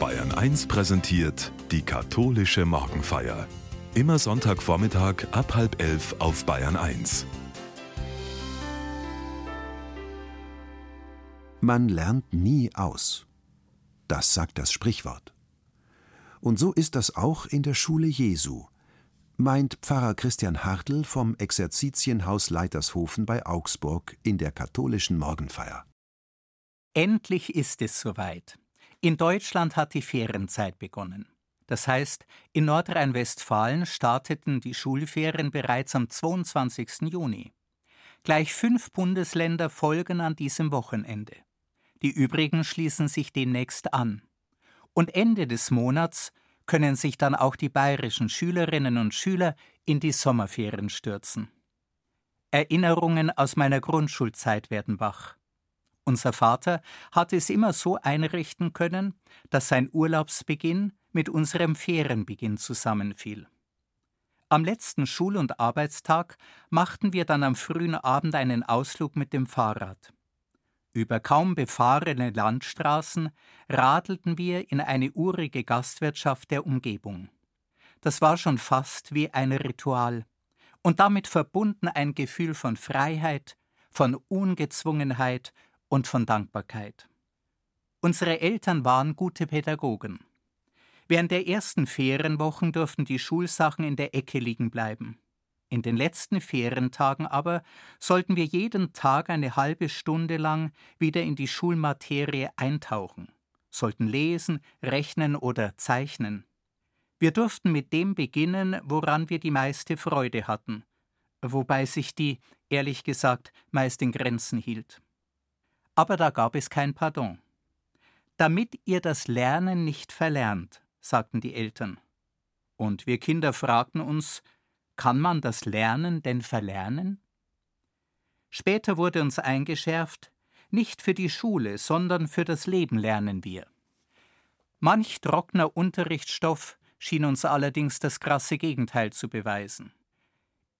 Bayern 1 präsentiert die katholische Morgenfeier. Immer Sonntagvormittag ab halb elf auf Bayern 1. Man lernt nie aus. Das sagt das Sprichwort. Und so ist das auch in der Schule Jesu, meint Pfarrer Christian Hartl vom Exerzitienhaus Leitershofen bei Augsburg in der katholischen Morgenfeier. Endlich ist es soweit. In Deutschland hat die Ferienzeit begonnen. Das heißt, in Nordrhein-Westfalen starteten die Schulferien bereits am 22. Juni. Gleich fünf Bundesländer folgen an diesem Wochenende. Die übrigen schließen sich demnächst an. Und Ende des Monats können sich dann auch die bayerischen Schülerinnen und Schüler in die Sommerferien stürzen. Erinnerungen aus meiner Grundschulzeit werden wach. Unser Vater hatte es immer so einrichten können, dass sein Urlaubsbeginn mit unserem Ferienbeginn zusammenfiel. Am letzten Schul- und Arbeitstag machten wir dann am frühen Abend einen Ausflug mit dem Fahrrad. Über kaum befahrene Landstraßen radelten wir in eine urige Gastwirtschaft der Umgebung. Das war schon fast wie ein Ritual und damit verbunden ein Gefühl von Freiheit, von Ungezwungenheit und von Dankbarkeit. Unsere Eltern waren gute Pädagogen. Während der ersten Ferienwochen durften die Schulsachen in der Ecke liegen bleiben. In den letzten Ferientagen aber sollten wir jeden Tag eine halbe Stunde lang wieder in die Schulmaterie eintauchen, sollten lesen, rechnen oder zeichnen. Wir durften mit dem beginnen, woran wir die meiste Freude hatten, wobei sich die, ehrlich gesagt, meist in Grenzen hielt aber da gab es kein Pardon. Damit ihr das Lernen nicht verlernt, sagten die Eltern. Und wir Kinder fragten uns, kann man das Lernen denn verlernen? Später wurde uns eingeschärft, nicht für die Schule, sondern für das Leben lernen wir. Manch trockener Unterrichtsstoff schien uns allerdings das krasse Gegenteil zu beweisen.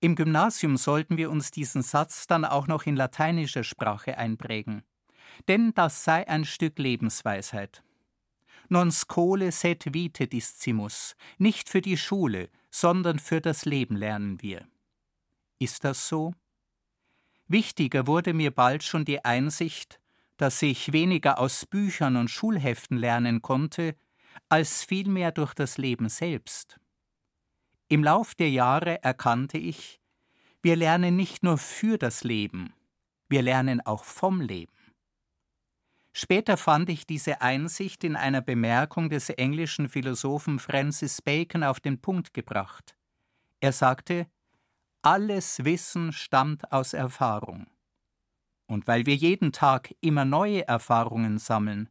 Im Gymnasium sollten wir uns diesen Satz dann auch noch in lateinischer Sprache einprägen denn das sei ein Stück Lebensweisheit. Non scole sed vite discimus, nicht für die Schule, sondern für das Leben lernen wir. Ist das so? Wichtiger wurde mir bald schon die Einsicht, dass ich weniger aus Büchern und Schulheften lernen konnte, als vielmehr durch das Leben selbst. Im Lauf der Jahre erkannte ich, wir lernen nicht nur für das Leben, wir lernen auch vom Leben. Später fand ich diese Einsicht in einer Bemerkung des englischen Philosophen Francis Bacon auf den Punkt gebracht. Er sagte, alles Wissen stammt aus Erfahrung. Und weil wir jeden Tag immer neue Erfahrungen sammeln,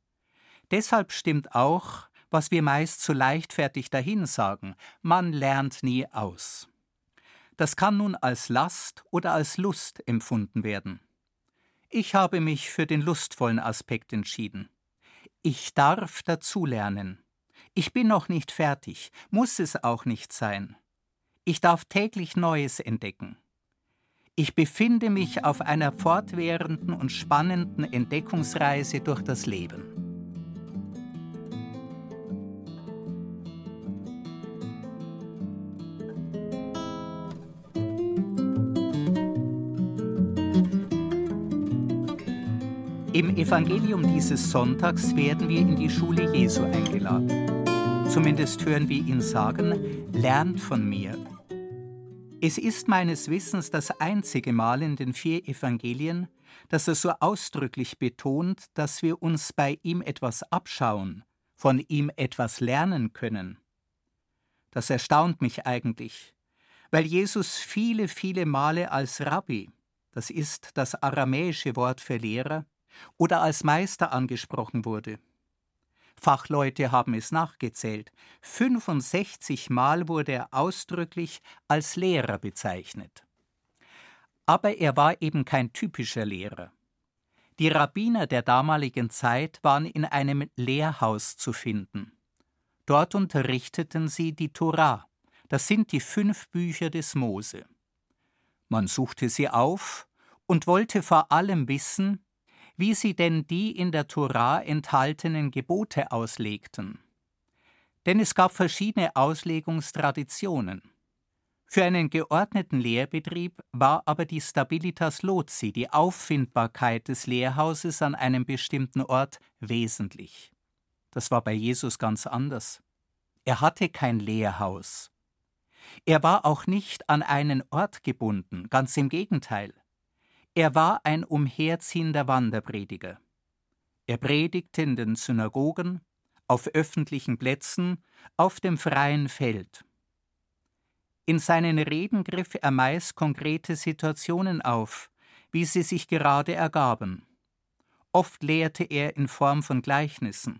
deshalb stimmt auch, was wir meist so leichtfertig dahinsagen, man lernt nie aus. Das kann nun als Last oder als Lust empfunden werden. Ich habe mich für den lustvollen Aspekt entschieden. Ich darf dazulernen. Ich bin noch nicht fertig, muss es auch nicht sein. Ich darf täglich Neues entdecken. Ich befinde mich auf einer fortwährenden und spannenden Entdeckungsreise durch das Leben. Im Evangelium dieses Sonntags werden wir in die Schule Jesu eingeladen. Zumindest hören wir ihn sagen, lernt von mir. Es ist meines Wissens das einzige Mal in den vier Evangelien, dass er so ausdrücklich betont, dass wir uns bei ihm etwas abschauen, von ihm etwas lernen können. Das erstaunt mich eigentlich, weil Jesus viele, viele Male als Rabbi, das ist das aramäische Wort für Lehrer, oder als Meister angesprochen wurde. Fachleute haben es nachgezählt. 65 Mal wurde er ausdrücklich als Lehrer bezeichnet. Aber er war eben kein typischer Lehrer. Die Rabbiner der damaligen Zeit waren in einem Lehrhaus zu finden. Dort unterrichteten sie die Torah, das sind die fünf Bücher des Mose. Man suchte sie auf und wollte vor allem wissen, wie sie denn die in der Tora enthaltenen Gebote auslegten. Denn es gab verschiedene Auslegungstraditionen. Für einen geordneten Lehrbetrieb war aber die Stabilitas Loci, die Auffindbarkeit des Lehrhauses an einem bestimmten Ort, wesentlich. Das war bei Jesus ganz anders. Er hatte kein Lehrhaus. Er war auch nicht an einen Ort gebunden, ganz im Gegenteil. Er war ein umherziehender Wanderprediger. Er predigte in den Synagogen, auf öffentlichen Plätzen, auf dem freien Feld. In seinen Reden griff er meist konkrete Situationen auf, wie sie sich gerade ergaben. Oft lehrte er in Form von Gleichnissen.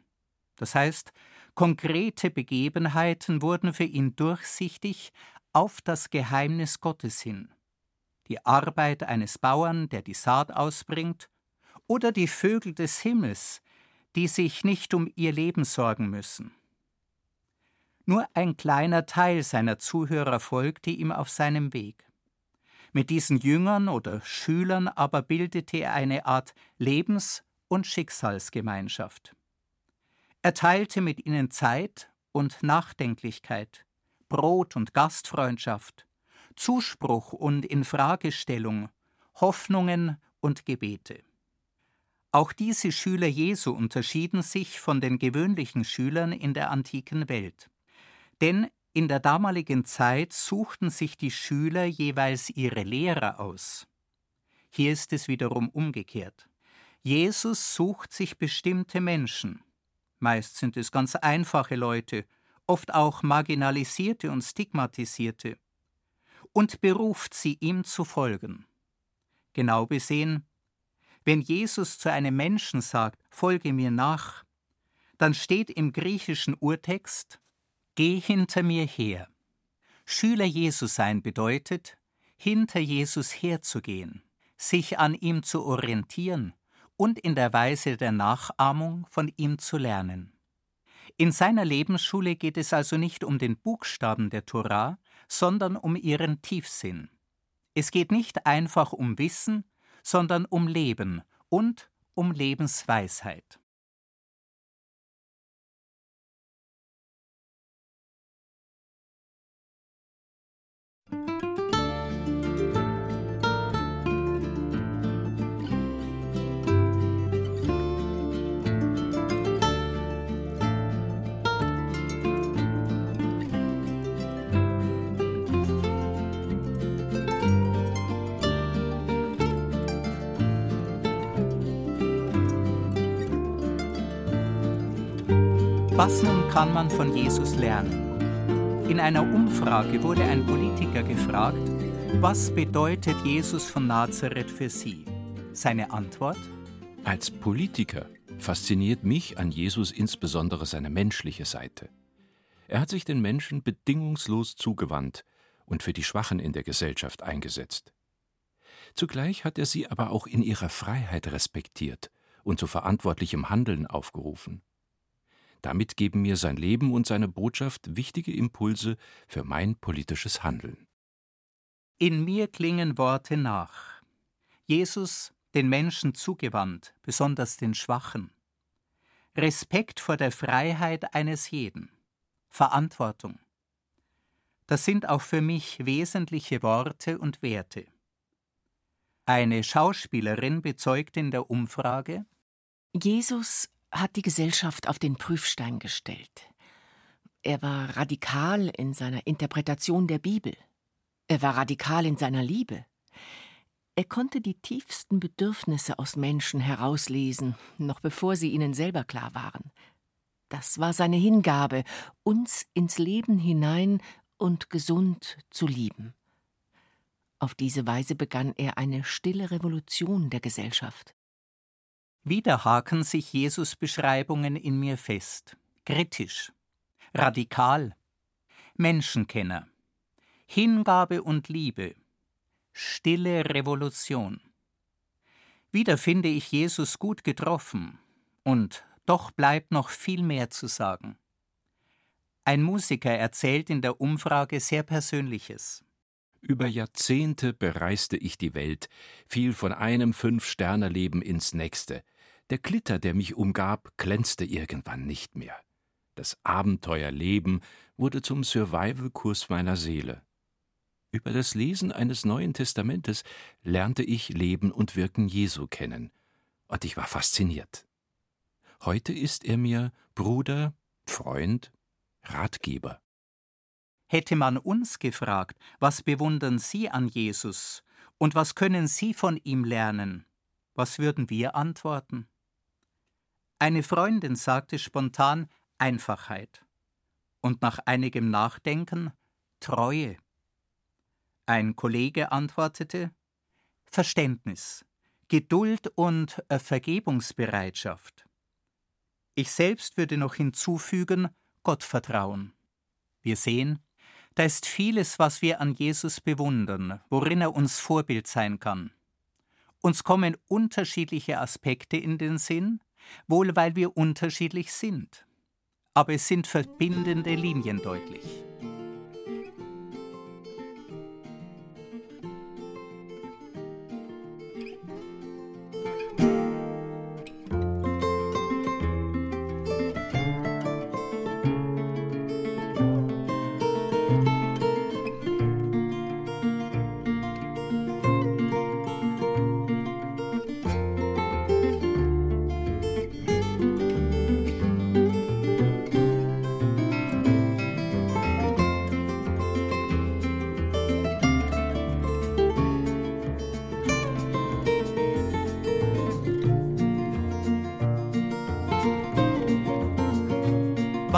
Das heißt, konkrete Begebenheiten wurden für ihn durchsichtig auf das Geheimnis Gottes hin. Die Arbeit eines Bauern, der die Saat ausbringt, oder die Vögel des Himmels, die sich nicht um ihr Leben sorgen müssen. Nur ein kleiner Teil seiner Zuhörer folgte ihm auf seinem Weg. Mit diesen Jüngern oder Schülern aber bildete er eine Art Lebens- und Schicksalsgemeinschaft. Er teilte mit ihnen Zeit und Nachdenklichkeit, Brot und Gastfreundschaft, Zuspruch und Infragestellung, Hoffnungen und Gebete. Auch diese Schüler Jesu unterschieden sich von den gewöhnlichen Schülern in der antiken Welt. Denn in der damaligen Zeit suchten sich die Schüler jeweils ihre Lehrer aus. Hier ist es wiederum umgekehrt. Jesus sucht sich bestimmte Menschen. Meist sind es ganz einfache Leute, oft auch marginalisierte und stigmatisierte, und beruft sie ihm zu folgen. Genau besehen, wenn Jesus zu einem Menschen sagt, folge mir nach, dann steht im griechischen Urtext, Geh hinter mir her. Schüler Jesu sein bedeutet, hinter Jesus herzugehen, sich an ihm zu orientieren und in der Weise der Nachahmung von ihm zu lernen. In seiner Lebensschule geht es also nicht um den Buchstaben der Torah, sondern um ihren Tiefsinn. Es geht nicht einfach um Wissen, sondern um Leben und um Lebensweisheit. Was nun kann man von Jesus lernen? In einer Umfrage wurde ein Politiker gefragt, was bedeutet Jesus von Nazareth für Sie? Seine Antwort? Als Politiker fasziniert mich an Jesus insbesondere seine menschliche Seite. Er hat sich den Menschen bedingungslos zugewandt und für die Schwachen in der Gesellschaft eingesetzt. Zugleich hat er sie aber auch in ihrer Freiheit respektiert und zu verantwortlichem Handeln aufgerufen. Damit geben mir sein Leben und seine Botschaft wichtige Impulse für mein politisches Handeln. In mir klingen Worte nach. Jesus den Menschen zugewandt, besonders den Schwachen. Respekt vor der Freiheit eines jeden. Verantwortung. Das sind auch für mich wesentliche Worte und Werte. Eine Schauspielerin bezeugt in der Umfrage Jesus hat die Gesellschaft auf den Prüfstein gestellt. Er war radikal in seiner Interpretation der Bibel. Er war radikal in seiner Liebe. Er konnte die tiefsten Bedürfnisse aus Menschen herauslesen, noch bevor sie ihnen selber klar waren. Das war seine Hingabe, uns ins Leben hinein und gesund zu lieben. Auf diese Weise begann er eine stille Revolution der Gesellschaft. Wieder haken sich Jesus-Beschreibungen in mir fest. Kritisch, radikal, Menschenkenner, Hingabe und Liebe, stille Revolution. Wieder finde ich Jesus gut getroffen, und doch bleibt noch viel mehr zu sagen. Ein Musiker erzählt in der Umfrage sehr Persönliches. Über Jahrzehnte bereiste ich die Welt, fiel von einem Fünf-Sterne-Leben ins nächste. Der Glitter, der mich umgab, glänzte irgendwann nicht mehr. Das Abenteuerleben wurde zum Survival-Kurs meiner Seele. Über das Lesen eines Neuen Testamentes lernte ich Leben und Wirken Jesu kennen, und ich war fasziniert. Heute ist er mir Bruder, Freund, Ratgeber. Hätte man uns gefragt, was bewundern Sie an Jesus und was können Sie von ihm lernen, was würden wir antworten? Eine Freundin sagte spontan Einfachheit und nach einigem Nachdenken Treue. Ein Kollege antwortete Verständnis, Geduld und Vergebungsbereitschaft. Ich selbst würde noch hinzufügen Gottvertrauen. Wir sehen, da ist vieles, was wir an Jesus bewundern, worin er uns Vorbild sein kann. Uns kommen unterschiedliche Aspekte in den Sinn, wohl weil wir unterschiedlich sind. Aber es sind verbindende Linien deutlich.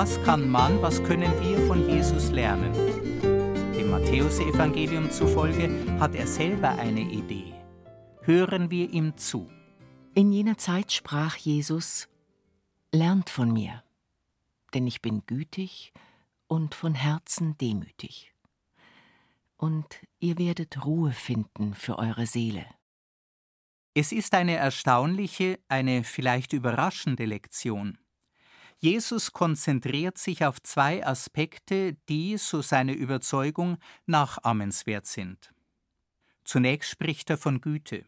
Was kann man, was können wir von Jesus lernen? Dem Matthäusevangelium zufolge hat er selber eine Idee. Hören wir ihm zu. In jener Zeit sprach Jesus: Lernt von mir, denn ich bin gütig und von Herzen demütig. Und ihr werdet Ruhe finden für eure Seele. Es ist eine erstaunliche, eine vielleicht überraschende Lektion. Jesus konzentriert sich auf zwei Aspekte, die, so seine Überzeugung, nachahmenswert sind. Zunächst spricht er von Güte.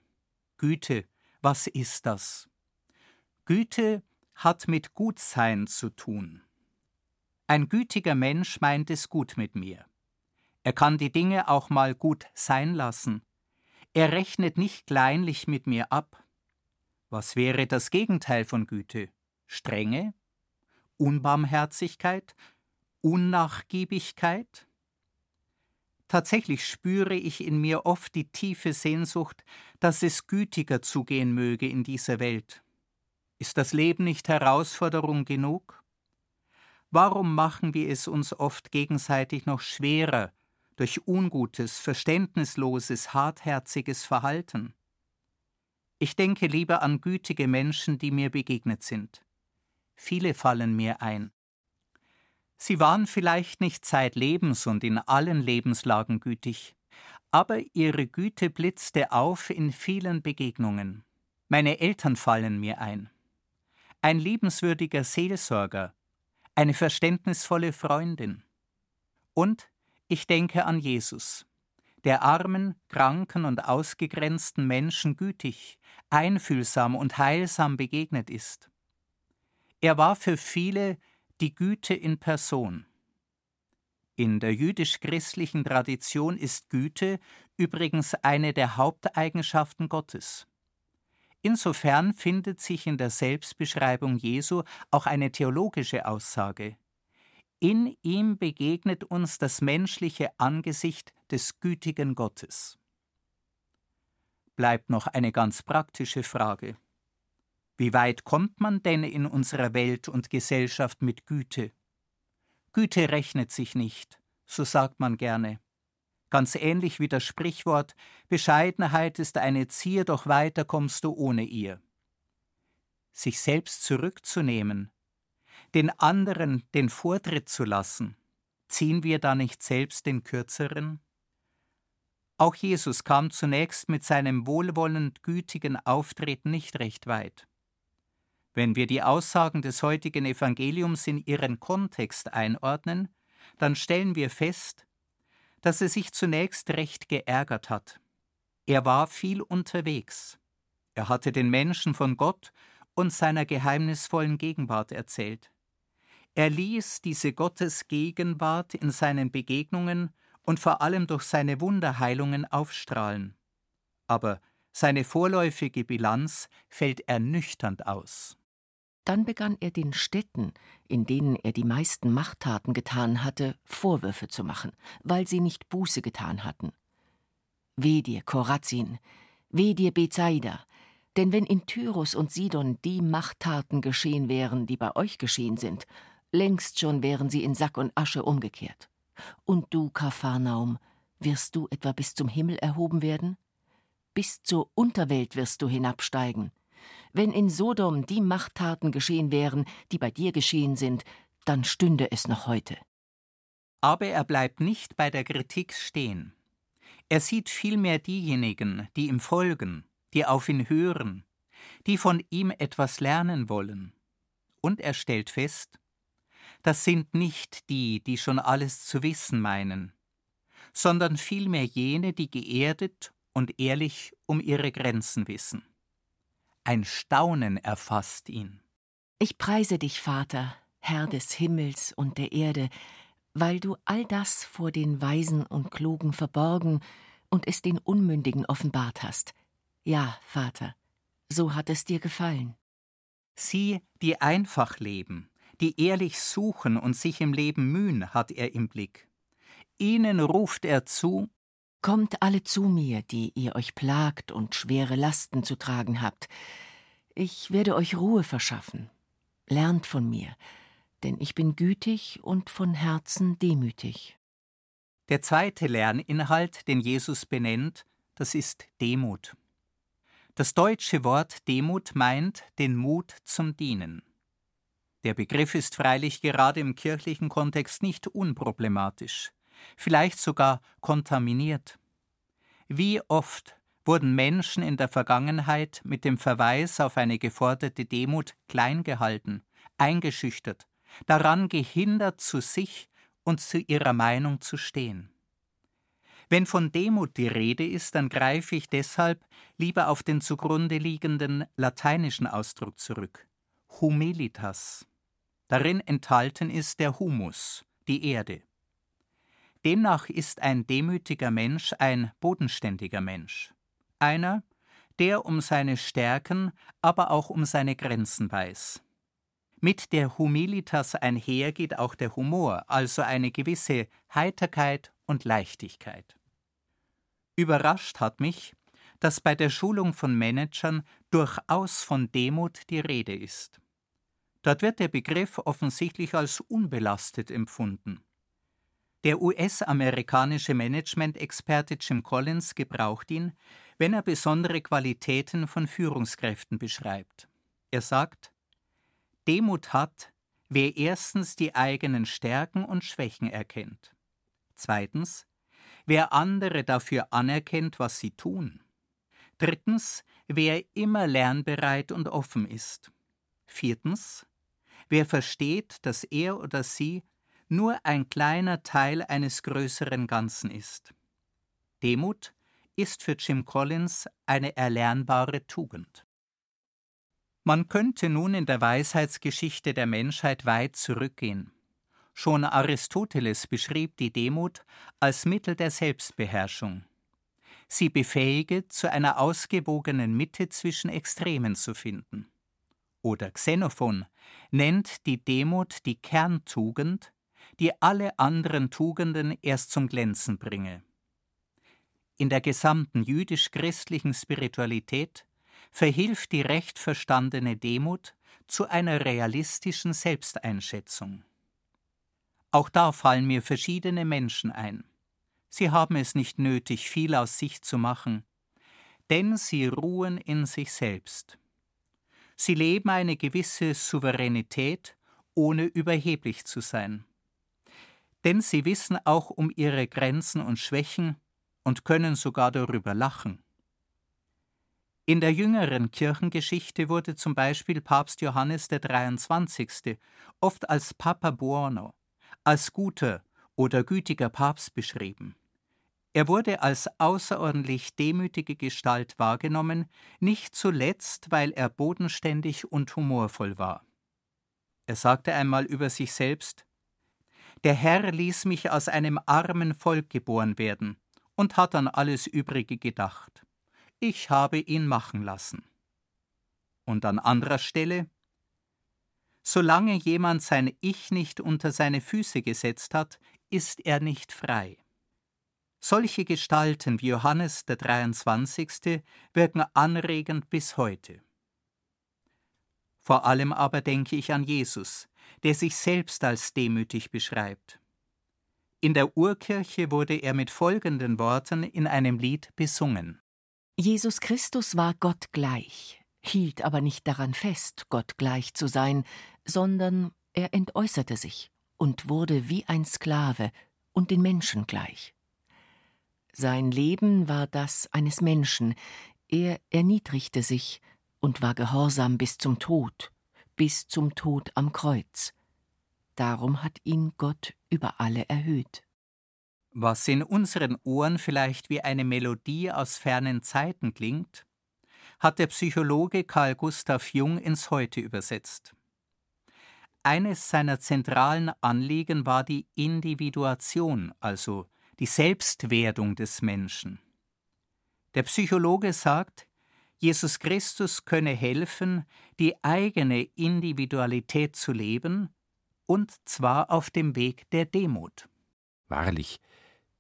Güte, was ist das? Güte hat mit Gutsein zu tun. Ein gütiger Mensch meint es gut mit mir. Er kann die Dinge auch mal gut sein lassen. Er rechnet nicht kleinlich mit mir ab. Was wäre das Gegenteil von Güte? Strenge? Unbarmherzigkeit, Unnachgiebigkeit? Tatsächlich spüre ich in mir oft die tiefe Sehnsucht, dass es gütiger zugehen möge in dieser Welt. Ist das Leben nicht Herausforderung genug? Warum machen wir es uns oft gegenseitig noch schwerer durch ungutes, verständnisloses, hartherziges Verhalten? Ich denke lieber an gütige Menschen, die mir begegnet sind. Viele fallen mir ein. Sie waren vielleicht nicht zeitlebens und in allen Lebenslagen gütig, aber ihre Güte blitzte auf in vielen Begegnungen. Meine Eltern fallen mir ein. Ein liebenswürdiger Seelsorger, eine verständnisvolle Freundin. Und ich denke an Jesus, der armen, kranken und ausgegrenzten Menschen gütig, einfühlsam und heilsam begegnet ist. Er war für viele die Güte in Person. In der jüdisch-christlichen Tradition ist Güte übrigens eine der Haupteigenschaften Gottes. Insofern findet sich in der Selbstbeschreibung Jesu auch eine theologische Aussage. In ihm begegnet uns das menschliche Angesicht des gütigen Gottes. Bleibt noch eine ganz praktische Frage. Wie weit kommt man denn in unserer Welt und Gesellschaft mit Güte? Güte rechnet sich nicht, so sagt man gerne. Ganz ähnlich wie das Sprichwort Bescheidenheit ist eine Zier, doch weiter kommst du ohne ihr. Sich selbst zurückzunehmen, den anderen den Vortritt zu lassen, ziehen wir da nicht selbst den kürzeren? Auch Jesus kam zunächst mit seinem wohlwollend gütigen Auftreten nicht recht weit. Wenn wir die Aussagen des heutigen Evangeliums in ihren Kontext einordnen, dann stellen wir fest, dass er sich zunächst recht geärgert hat. Er war viel unterwegs. Er hatte den Menschen von Gott und seiner geheimnisvollen Gegenwart erzählt. Er ließ diese Gottesgegenwart in seinen Begegnungen und vor allem durch seine Wunderheilungen aufstrahlen. Aber seine vorläufige Bilanz fällt ernüchternd aus. Dann begann er den Städten, in denen er die meisten Machttaten getan hatte, Vorwürfe zu machen, weil sie nicht Buße getan hatten. Weh dir, Korazin, weh dir, Bethsaida, denn wenn in Tyrus und Sidon die Machttaten geschehen wären, die bei euch geschehen sind, längst schon wären sie in Sack und Asche umgekehrt. Und du, Kapharnaum, wirst du etwa bis zum Himmel erhoben werden? Bis zur Unterwelt wirst du hinabsteigen. Wenn in Sodom die Machttaten geschehen wären, die bei dir geschehen sind, dann stünde es noch heute. Aber er bleibt nicht bei der Kritik stehen. Er sieht vielmehr diejenigen, die ihm folgen, die auf ihn hören, die von ihm etwas lernen wollen. Und er stellt fest, das sind nicht die, die schon alles zu wissen meinen, sondern vielmehr jene, die geerdet und ehrlich um ihre Grenzen wissen. Ein Staunen erfasst ihn. Ich preise dich, Vater, Herr des Himmels und der Erde, weil du all das vor den Weisen und Klugen verborgen und es den Unmündigen offenbart hast. Ja, Vater, so hat es dir gefallen. Sie, die einfach leben, die ehrlich suchen und sich im Leben mühen, hat er im Blick. Ihnen ruft er zu Kommt alle zu mir, die ihr euch plagt und schwere Lasten zu tragen habt. Ich werde euch Ruhe verschaffen. Lernt von mir, denn ich bin gütig und von Herzen demütig. Der zweite Lerninhalt, den Jesus benennt, das ist Demut. Das deutsche Wort Demut meint den Mut zum Dienen. Der Begriff ist freilich gerade im kirchlichen Kontext nicht unproblematisch vielleicht sogar kontaminiert. Wie oft wurden Menschen in der Vergangenheit mit dem Verweis auf eine geforderte Demut klein gehalten, eingeschüchtert, daran gehindert, zu sich und zu ihrer Meinung zu stehen. Wenn von Demut die Rede ist, dann greife ich deshalb lieber auf den zugrunde liegenden lateinischen Ausdruck zurück. Humilitas. Darin enthalten ist der Humus, die Erde. Demnach ist ein demütiger Mensch ein bodenständiger Mensch. Einer, der um seine Stärken, aber auch um seine Grenzen weiß. Mit der Humilitas einher geht auch der Humor, also eine gewisse Heiterkeit und Leichtigkeit. Überrascht hat mich, dass bei der Schulung von Managern durchaus von Demut die Rede ist. Dort wird der Begriff offensichtlich als unbelastet empfunden. Der US-amerikanische Management-Experte Jim Collins gebraucht ihn, wenn er besondere Qualitäten von Führungskräften beschreibt. Er sagt: Demut hat, wer erstens die eigenen Stärken und Schwächen erkennt. Zweitens, wer andere dafür anerkennt, was sie tun. Drittens, wer immer lernbereit und offen ist. Viertens, wer versteht, dass er oder sie nur ein kleiner Teil eines größeren Ganzen ist. Demut ist für Jim Collins eine erlernbare Tugend. Man könnte nun in der Weisheitsgeschichte der Menschheit weit zurückgehen. Schon Aristoteles beschrieb die Demut als Mittel der Selbstbeherrschung. Sie befähige, zu einer ausgewogenen Mitte zwischen Extremen zu finden. Oder Xenophon nennt die Demut die Kerntugend, die alle anderen Tugenden erst zum Glänzen bringe. In der gesamten jüdisch-christlichen Spiritualität verhilft die recht verstandene Demut zu einer realistischen Selbsteinschätzung. Auch da fallen mir verschiedene Menschen ein. Sie haben es nicht nötig, viel aus sich zu machen, denn sie ruhen in sich selbst. Sie leben eine gewisse Souveränität, ohne überheblich zu sein denn sie wissen auch um ihre Grenzen und Schwächen und können sogar darüber lachen. In der jüngeren Kirchengeschichte wurde zum Beispiel Papst Johannes der 23. oft als Papa Buono, als guter oder gütiger Papst beschrieben. Er wurde als außerordentlich demütige Gestalt wahrgenommen, nicht zuletzt, weil er bodenständig und humorvoll war. Er sagte einmal über sich selbst Der Herr ließ mich aus einem armen Volk geboren werden und hat an alles Übrige gedacht. Ich habe ihn machen lassen. Und an anderer Stelle Solange jemand sein Ich nicht unter seine Füße gesetzt hat, ist er nicht frei. Solche Gestalten wie Johannes der 23. wirken anregend bis heute. Vor allem aber denke ich an Jesus, der sich selbst als demütig beschreibt. In der Urkirche wurde er mit folgenden Worten in einem Lied besungen. Jesus Christus war Gott gleich, hielt aber nicht daran fest, Gott gleich zu sein, sondern er entäußerte sich und wurde wie ein Sklave und den Menschen gleich. Sein Leben war das eines Menschen, er erniedrigte sich und war gehorsam bis zum Tod, bis zum Tod am Kreuz. Darum hat ihn Gott über alle erhöht. Was in unseren Ohren vielleicht wie eine Melodie aus fernen Zeiten klingt, hat der Psychologe Carl Gustav Jung ins Heute übersetzt. Eines seiner zentralen Anliegen war die Individuation, also die Selbstwerdung des Menschen. Der Psychologe sagt, Jesus Christus könne helfen, die eigene Individualität zu leben, und zwar auf dem Weg der Demut. Wahrlich,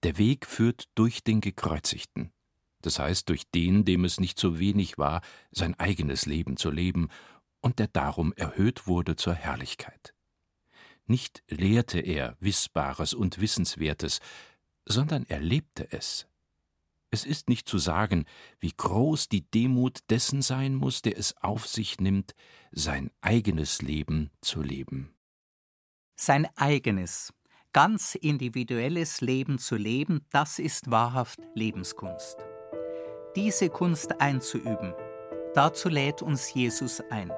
der Weg führt durch den Gekreuzigten, das heißt durch den, dem es nicht so wenig war, sein eigenes Leben zu leben und der darum erhöht wurde zur Herrlichkeit. Nicht lehrte er Wissbares und Wissenswertes, sondern er lebte es. Es ist nicht zu sagen, wie groß die Demut dessen sein muss, der es auf sich nimmt, sein eigenes Leben zu leben. Sein eigenes, ganz individuelles Leben zu leben, das ist wahrhaft Lebenskunst. Diese Kunst einzuüben, dazu lädt uns Jesus ein.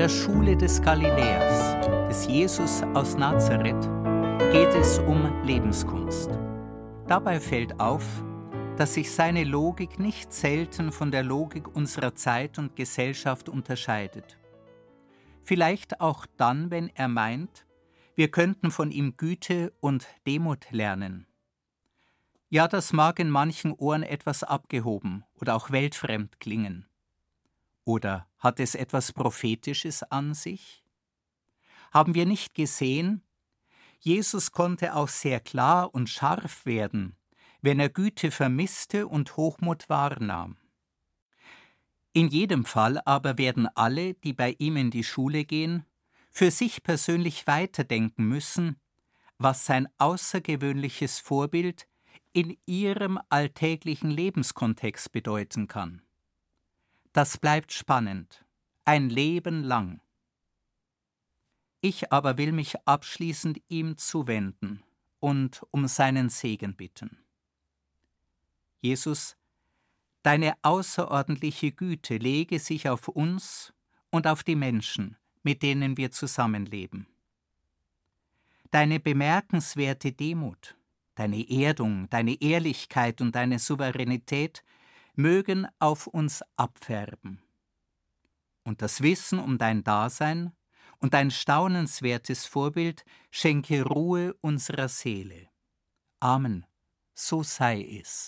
Der Schule des Galiläers, des Jesus aus Nazareth, geht es um Lebenskunst. Dabei fällt auf, dass sich seine Logik nicht selten von der Logik unserer Zeit und Gesellschaft unterscheidet. Vielleicht auch dann, wenn er meint, wir könnten von ihm Güte und Demut lernen. Ja, das mag in manchen Ohren etwas abgehoben oder auch weltfremd klingen. Oder hat es etwas Prophetisches an sich? Haben wir nicht gesehen, Jesus konnte auch sehr klar und scharf werden, wenn er Güte vermisste und Hochmut wahrnahm. In jedem Fall aber werden alle, die bei ihm in die Schule gehen, für sich persönlich weiterdenken müssen, was sein außergewöhnliches Vorbild in ihrem alltäglichen Lebenskontext bedeuten kann. Das bleibt spannend, ein Leben lang. Ich aber will mich abschließend ihm zuwenden und um seinen Segen bitten. Jesus, deine außerordentliche Güte lege sich auf uns und auf die Menschen, mit denen wir zusammenleben. Deine bemerkenswerte Demut, deine Erdung, deine Ehrlichkeit und deine Souveränität mögen auf uns abfärben. Und das Wissen um dein Dasein und dein staunenswertes Vorbild schenke Ruhe unserer Seele. Amen. So sei es.